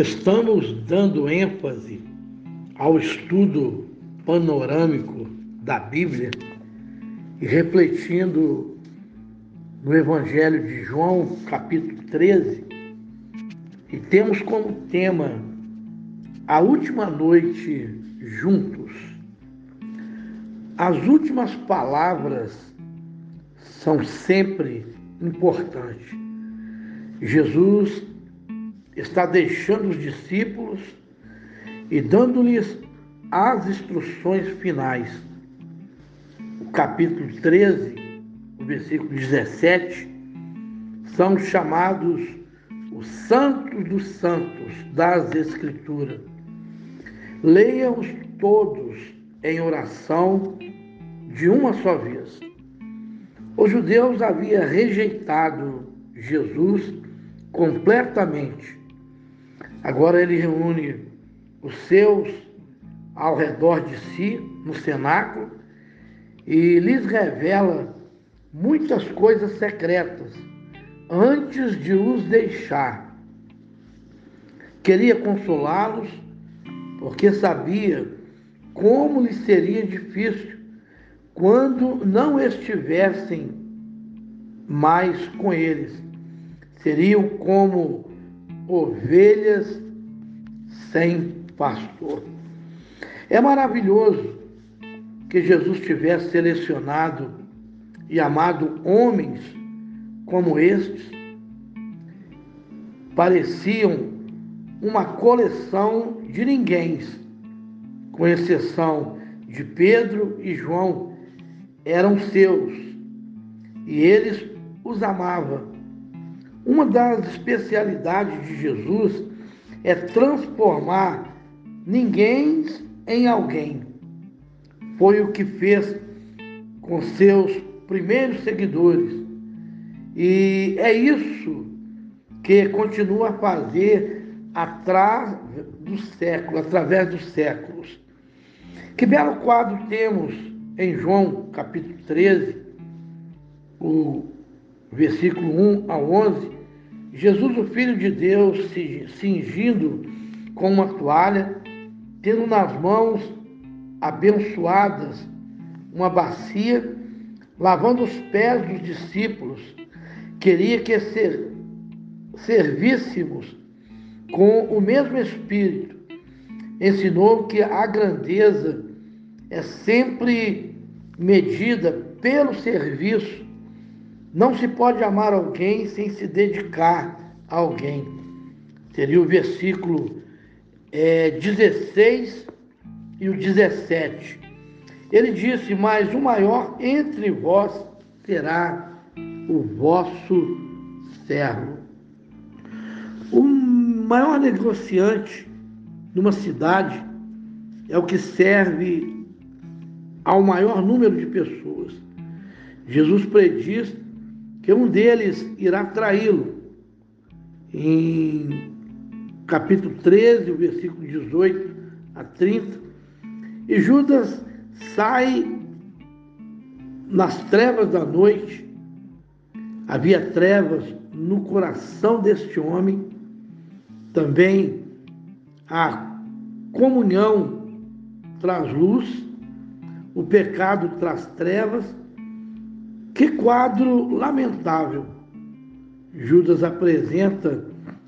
Estamos dando ênfase ao estudo panorâmico da Bíblia e refletindo no Evangelho de João, capítulo 13, e temos como tema a última noite juntos. As últimas palavras são sempre importantes. Jesus está deixando os discípulos e dando-lhes as instruções finais. O capítulo 13, o versículo 17, são chamados os santos dos santos das Escrituras. Leia-os todos em oração de uma só vez. Os judeus haviam rejeitado Jesus completamente Agora ele reúne os seus ao redor de si, no cenáculo, e lhes revela muitas coisas secretas antes de os deixar. Queria consolá-los, porque sabia como lhes seria difícil quando não estivessem mais com eles. Seriam como ovelhas sem pastor. É maravilhoso que Jesus tivesse selecionado e amado homens como estes. Pareciam uma coleção de ninguém, com exceção de Pedro e João, eram seus e eles os amavam uma das especialidades de Jesus é transformar ninguém em alguém. Foi o que fez com seus primeiros seguidores. E é isso que continua a fazer atrás do século, através dos séculos. Que belo quadro temos em João capítulo 13, o versículo 1 ao 11, Jesus, o Filho de Deus, se cingindo com uma toalha, tendo nas mãos abençoadas uma bacia, lavando os pés dos discípulos, queria que ser, servíssemos com o mesmo Espírito. Ensinou que a grandeza é sempre medida pelo serviço não se pode amar alguém sem se dedicar a alguém. Seria o versículo é, 16 e o 17. Ele disse: Mas o maior entre vós será o vosso servo. O maior negociante numa cidade é o que serve ao maior número de pessoas. Jesus prediz que um deles irá traí-lo. Em capítulo 13, o versículo 18 a 30. E Judas sai nas trevas da noite. Havia trevas no coração deste homem. Também a comunhão traz luz, o pecado traz trevas que quadro lamentável! Judas apresenta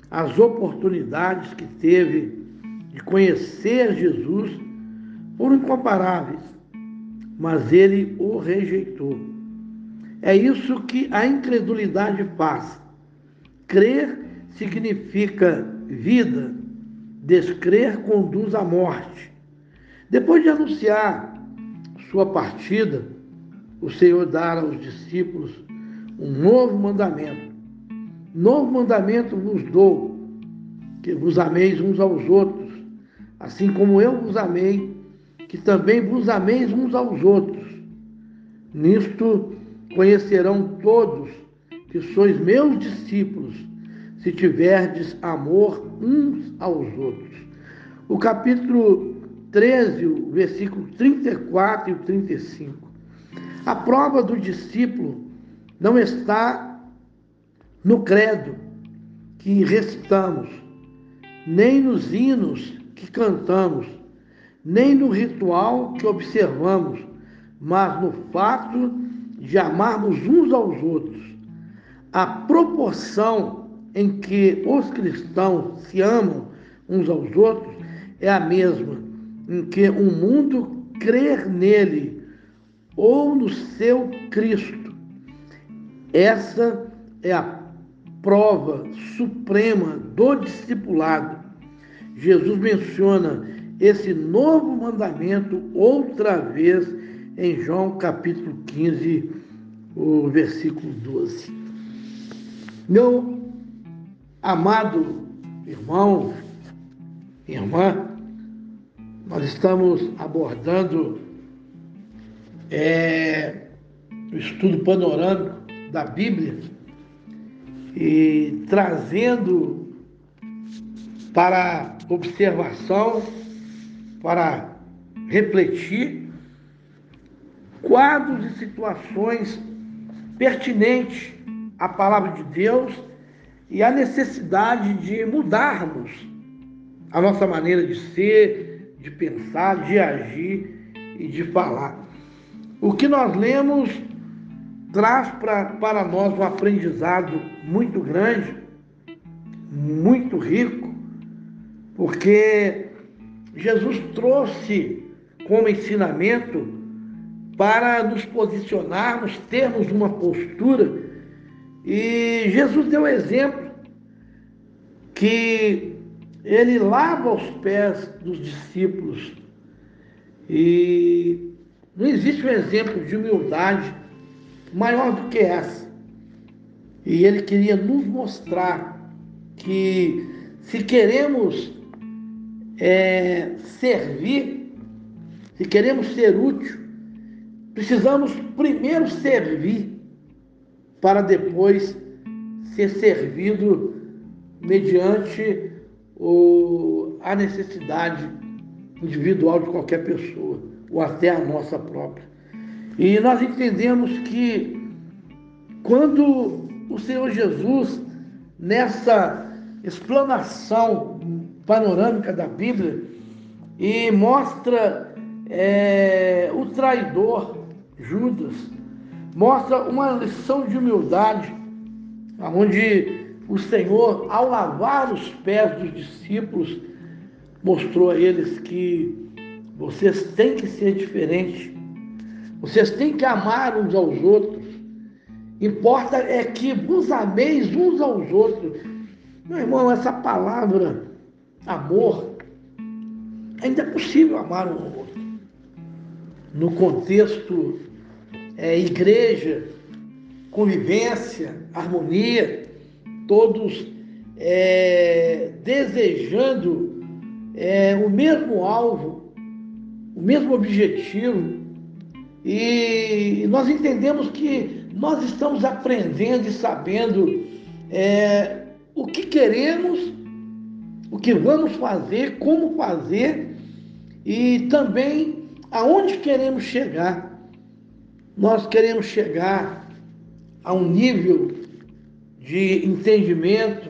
as oportunidades que teve de conhecer Jesus foram incomparáveis, mas ele o rejeitou. É isso que a incredulidade faz. Crer significa vida, descrer conduz à morte. Depois de anunciar sua partida, o Senhor dar aos discípulos um novo mandamento. Novo mandamento vos dou, que vos ameis uns aos outros, assim como eu vos amei, que também vos ameis uns aos outros. Nisto conhecerão todos que sois meus discípulos, se tiverdes amor uns aos outros. O capítulo 13, o versículo 34 e 35. A prova do discípulo não está no credo que recitamos, nem nos hinos que cantamos, nem no ritual que observamos, mas no fato de amarmos uns aos outros. A proporção em que os cristãos se amam uns aos outros é a mesma em que o mundo crer nele ou no seu Cristo. Essa é a prova suprema do discipulado. Jesus menciona esse novo mandamento outra vez em João capítulo 15, o versículo 12. Meu amado irmão, irmã, nós estamos abordando é, o estudo panorâmico da Bíblia e trazendo para observação, para refletir, quadros e situações pertinentes à palavra de Deus e à necessidade de mudarmos a nossa maneira de ser, de pensar, de agir e de falar. O que nós lemos traz pra, para nós um aprendizado muito grande, muito rico, porque Jesus trouxe como ensinamento para nos posicionarmos, termos uma postura, e Jesus deu exemplo que ele lava os pés dos discípulos e não existe um exemplo de humildade maior do que essa. E ele queria nos mostrar que se queremos é, servir, se queremos ser útil, precisamos primeiro servir para depois ser servido mediante o, a necessidade individual de qualquer pessoa, ou até a nossa própria. E nós entendemos que quando o Senhor Jesus, nessa explanação panorâmica da Bíblia, e mostra é, o traidor Judas, mostra uma lição de humildade, onde o Senhor, ao lavar os pés dos discípulos, mostrou a eles que vocês têm que ser diferentes vocês têm que amar uns aos outros. Importa é que vos ameis uns aos outros. Meu irmão, essa palavra amor, ainda é possível amar um ao outro. No contexto é, igreja, convivência, harmonia, todos é, desejando é, o mesmo alvo, o mesmo objetivo, e nós entendemos que nós estamos aprendendo e sabendo é, o que queremos, o que vamos fazer, como fazer e também aonde queremos chegar. Nós queremos chegar a um nível de entendimento,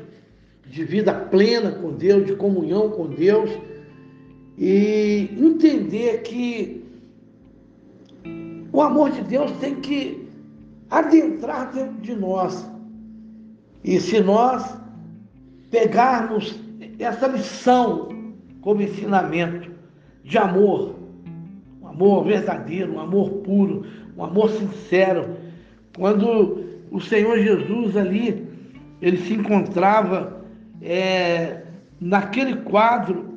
de vida plena com Deus, de comunhão com Deus e entender que o amor de Deus tem que adentrar dentro de nós. E se nós pegarmos essa lição como ensinamento de amor, um amor verdadeiro, um amor puro, um amor sincero, quando o Senhor Jesus ali, ele se encontrava é, naquele quadro,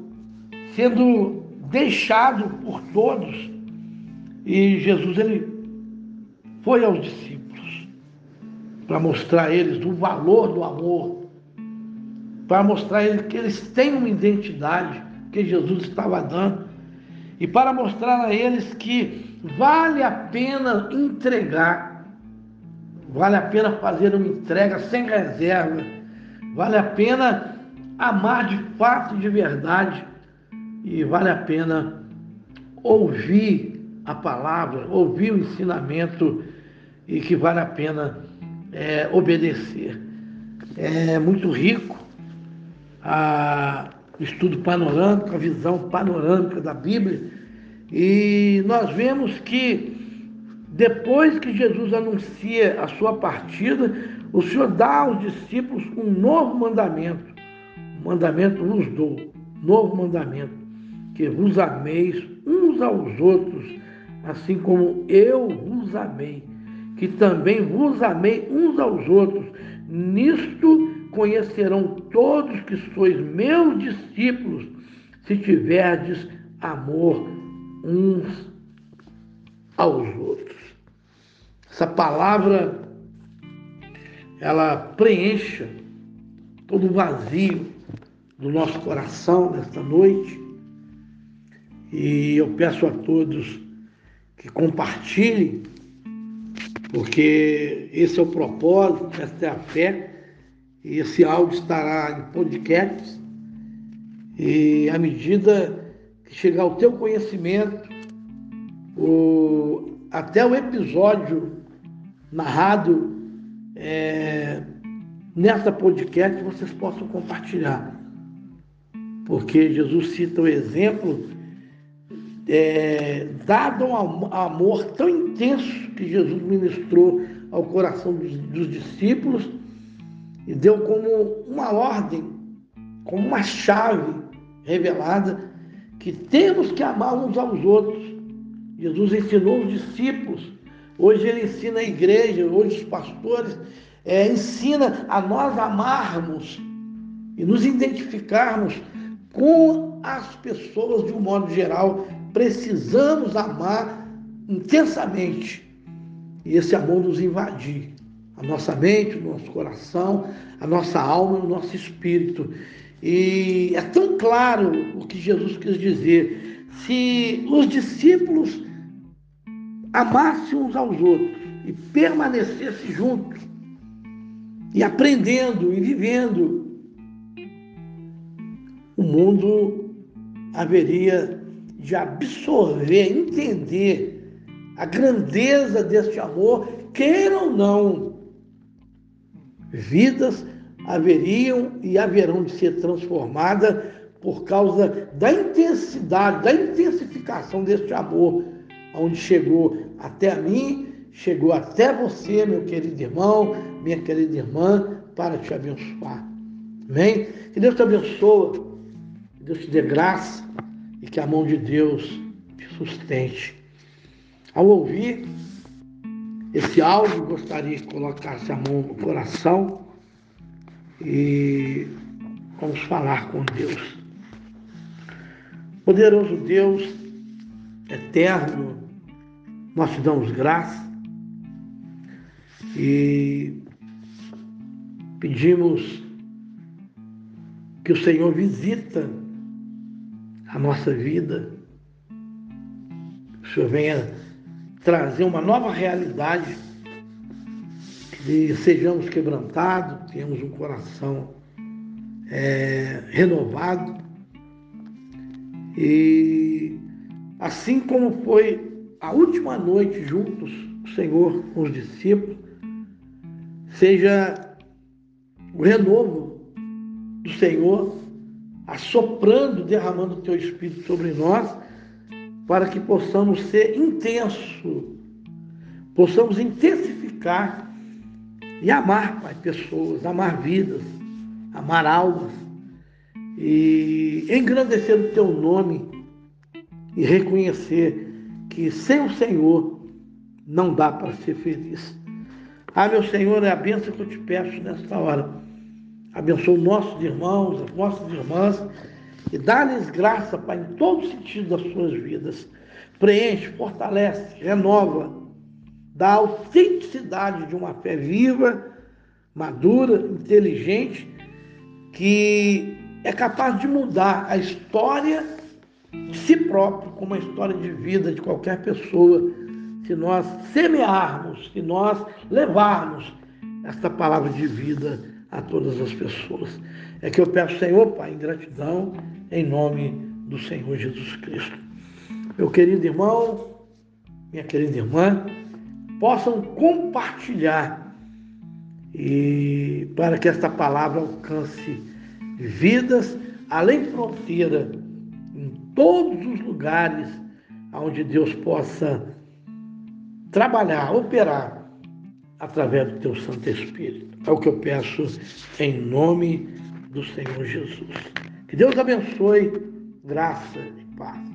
sendo deixado por todos, e Jesus ele foi aos discípulos para mostrar a eles o valor do amor, para mostrar a eles que eles têm uma identidade que Jesus estava dando e para mostrar a eles que vale a pena entregar, vale a pena fazer uma entrega sem reserva, vale a pena amar de fato e de verdade e vale a pena ouvir a palavra, ouvir o ensinamento e que vale a pena é, obedecer. É muito rico a, estudo panorâmico, a visão panorâmica da Bíblia, e nós vemos que depois que Jesus anuncia a sua partida, o Senhor dá aos discípulos um novo mandamento. Um mandamento nos dou, novo mandamento, que vos ameis uns aos outros, assim como eu vos amei, que também vos amei uns aos outros. Nisto conhecerão todos que sois meus discípulos, se tiverdes amor uns aos outros. Essa palavra ela preencha todo o vazio do nosso coração nesta noite. E eu peço a todos que compartilhem, porque esse é o propósito, esta é a fé. E esse áudio estará em podcasts. E à medida que chegar ao teu conhecimento, o, até o episódio narrado é, nessa podcast vocês possam compartilhar. Porque Jesus cita o exemplo é, dado um amor tão intenso que Jesus ministrou ao coração dos, dos discípulos e deu como uma ordem, como uma chave revelada que temos que amar uns aos outros. Jesus ensinou os discípulos, hoje ele ensina a igreja, hoje os pastores é, ensina a nós amarmos e nos identificarmos com as pessoas de um modo geral. Precisamos amar intensamente e esse amor nos invadir a nossa mente, o nosso coração, a nossa alma, o nosso espírito. E é tão claro o que Jesus quis dizer. Se os discípulos amassem uns aos outros e permanecessem juntos, e aprendendo e vivendo, o mundo haveria de absorver, entender a grandeza deste amor, queira ou não, vidas haveriam e haverão de ser transformadas por causa da intensidade, da intensificação deste amor, onde chegou até a mim, chegou até você, meu querido irmão, minha querida irmã, para te abençoar. Amém? Que Deus te abençoe, que Deus te dê graça e que a mão de Deus te sustente. Ao ouvir esse áudio, gostaria que colocasse a mão no coração e vamos falar com Deus. Poderoso Deus, eterno, nós te damos graça e Pedimos que o Senhor visita a nossa vida, que o Senhor venha trazer uma nova realidade, que sejamos quebrantados, tenhamos um coração é, renovado. E assim como foi a última noite juntos, o Senhor com os discípulos, seja o renovo do Senhor, assoprando, derramando o teu Espírito sobre nós, para que possamos ser intenso, possamos intensificar e amar, Pai, pessoas, amar vidas, amar almas e engrandecer o teu nome e reconhecer que sem o Senhor não dá para ser feliz. Ah, meu Senhor, é a bênção que eu te peço nesta hora Abençoa nossos irmãos, as nossas irmãs e dá-lhes graça, Pai, em todo sentido das suas vidas. Preenche, fortalece, renova, dá a autenticidade de uma fé viva, madura, inteligente, que é capaz de mudar a história de si próprio, como a história de vida de qualquer pessoa, se nós semearmos, se nós levarmos esta palavra de vida a todas as pessoas. É que eu peço, Senhor, Pai, em gratidão, em nome do Senhor Jesus Cristo. Meu querido irmão, minha querida irmã, possam compartilhar e para que esta palavra alcance vidas, além fronteira, em todos os lugares onde Deus possa trabalhar, operar através do teu Santo Espírito. É o que eu peço em nome do Senhor Jesus. Que Deus abençoe, graça e paz.